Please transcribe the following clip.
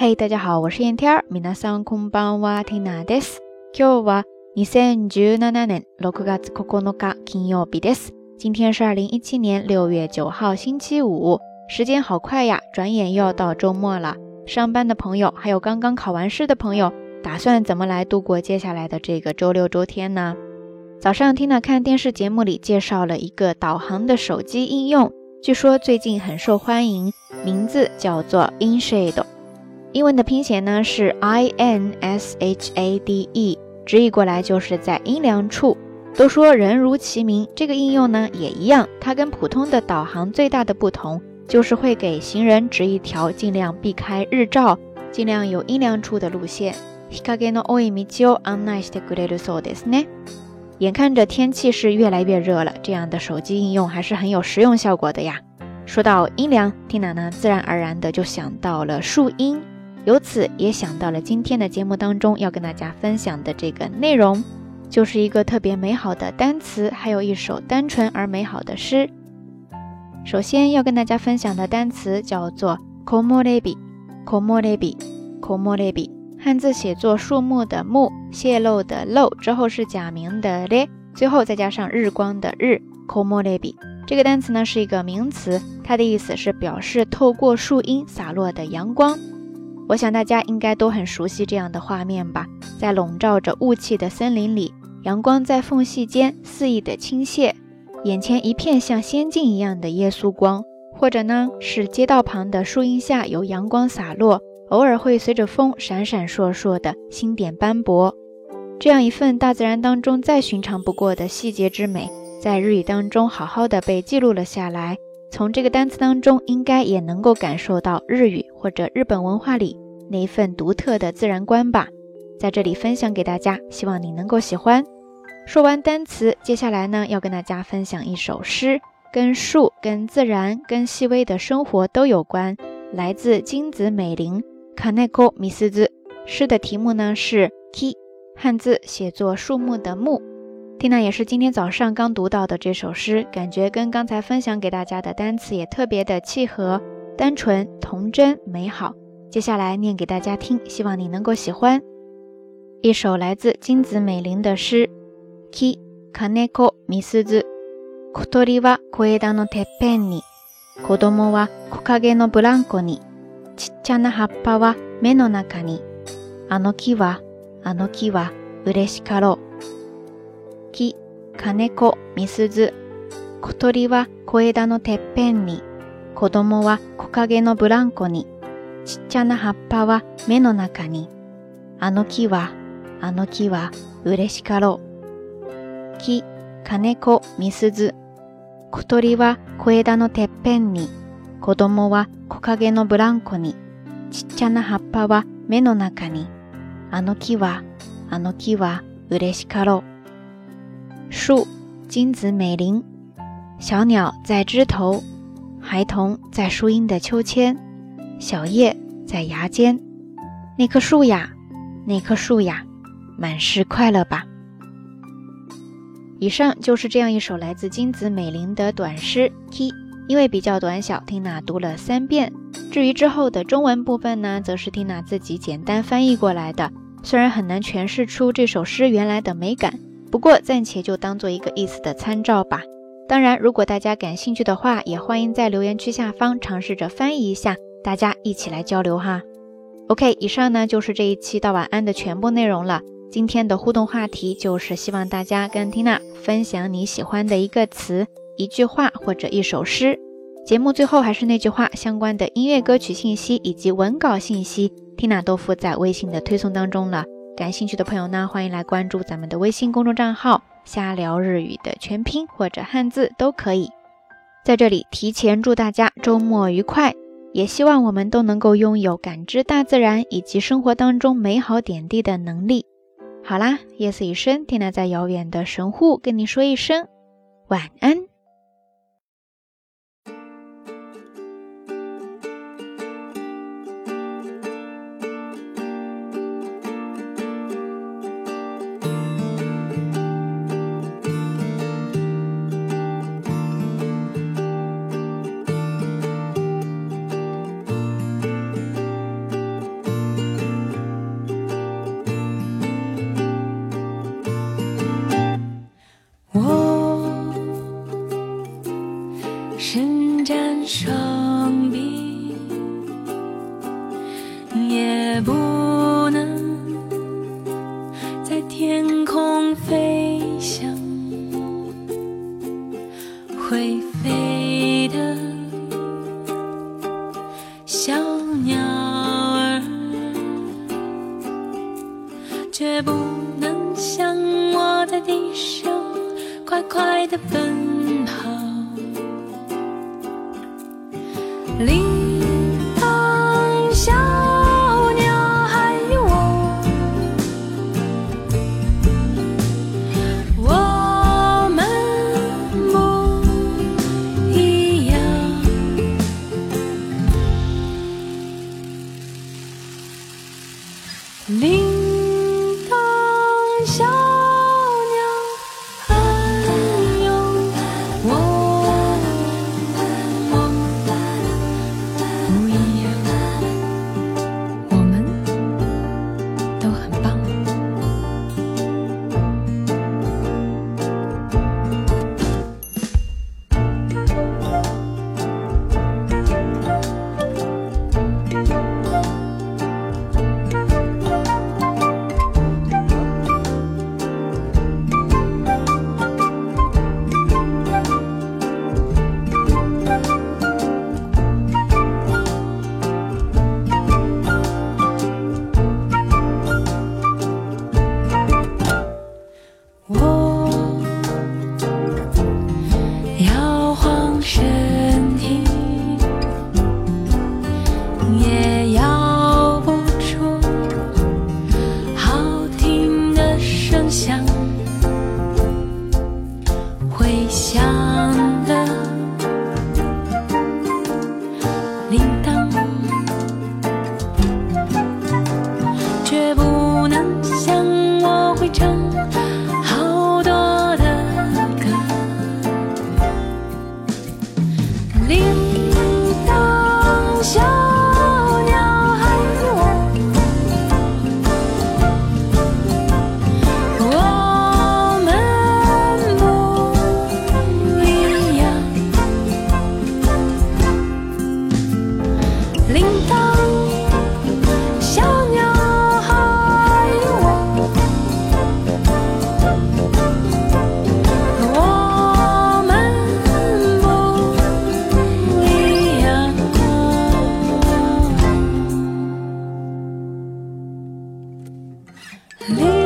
嘿，大家好，我是燕天儿。皆さんこんばんは、ティナです。今日は二千十七年六月九日金曜日です。今天是二零一七年六月九号星期五。时间好快呀，转眼又要到周末了。上班的朋友，还有刚刚考完试的朋友，打算怎么来度过接下来的这个周六周天呢？早上听了看电视节目里介绍了一个导航的手机应用，据说最近很受欢迎，名字叫做 InShade。 英文的拼写呢是 I N S H A D E，直译过来就是在阴凉处。都说人如其名，这个应用呢也一样。它跟普通的导航最大的不同，就是会给行人指一条尽量避开日照、尽量有阴凉处的路线。眼看着天气是越来越热了，这样的手机应用还是很有实用效果的呀。说到阴凉，Tina 呢自然而然的就想到了树荫。由此也想到了今天的节目当中要跟大家分享的这个内容，就是一个特别美好的单词，还有一首单纯而美好的诗。首先要跟大家分享的单词叫做 “komorebi”，“komorebi”，“komorebi”，汉字写作树木的木，泄露的漏，之后是假名的咧，最后再加上日光的日，“komorebi”。这个单词呢是一个名词，它的意思是表示透过树荫洒落的阳光。我想大家应该都很熟悉这样的画面吧，在笼罩着雾气的森林里，阳光在缝隙间肆意的倾泻，眼前一片像仙境一样的耶稣光，或者呢是街道旁的树荫下有阳光洒落，偶尔会随着风闪闪烁烁的星点斑驳，这样一份大自然当中再寻常不过的细节之美，在日语当中好好的被记录了下来。从这个单词当中，应该也能够感受到日语或者日本文化里那一份独特的自然观吧。在这里分享给大家，希望你能够喜欢。说完单词，接下来呢，要跟大家分享一首诗，跟树、跟自然、跟细微的生活都有关，来自金子美玲 Kaneko Misuzu。诗的题目呢是 Ki，汉字写作树木的木。蒂娜也是今天早上刚读到的这首诗，感觉跟刚才分享给大家的单词也特别的契合，单纯、童真、美好。接下来念给大家听，希望你能够喜欢。一首来自金子美玲的诗。木、金子、みすず。小鳥は小枝のてっぺんに、子供は木陰のブランコに、ちっちゃな葉っぱは目の中に。あの木は、あの木は嬉しかろう。木、金子、みすず。小鳥は小枝のてっぺんに、子供は木陰のブランコに、 ちっちゃな葉っぱは目の中に。あの木は、あの木は嬉しかろう。木、金子、みすず。小鳥は小枝のてっぺんに、子供は木陰のブランコに、ちっちゃな葉っぱは目の中に。あの木は、あの木は嬉しかろう。树，金子美玲，小鸟在枝头，孩童在树荫的秋千，小叶在芽尖。那棵树呀，那棵树呀，满是快乐吧。以上就是这样一首来自金子美玲的短诗。Key 因为比较短小，缇娜读了三遍。至于之后的中文部分呢，则是缇娜自己简单翻译过来的。虽然很难诠释出这首诗原来的美感。不过暂且就当做一个意思的参照吧。当然，如果大家感兴趣的话，也欢迎在留言区下方尝试着翻译一下，大家一起来交流哈。OK，以上呢就是这一期到晚安的全部内容了。今天的互动话题就是希望大家跟 Tina 分享你喜欢的一个词、一句话或者一首诗。节目最后还是那句话，相关的音乐歌曲信息以及文稿信息，Tina 都附在微信的推送当中了。感兴趣的朋友呢，欢迎来关注咱们的微信公众账号“瞎聊日语”的全拼或者汉字都可以。在这里提前祝大家周末愉快，也希望我们都能够拥有感知大自然以及生活当中美好点滴的能力。好啦，夜色已深，天娜在遥远的神户跟你说一声晚安。生命，也不能在天空飞翔，会飞的小鸟儿，却不能像我在地上快快的奔跑。林唱 Leave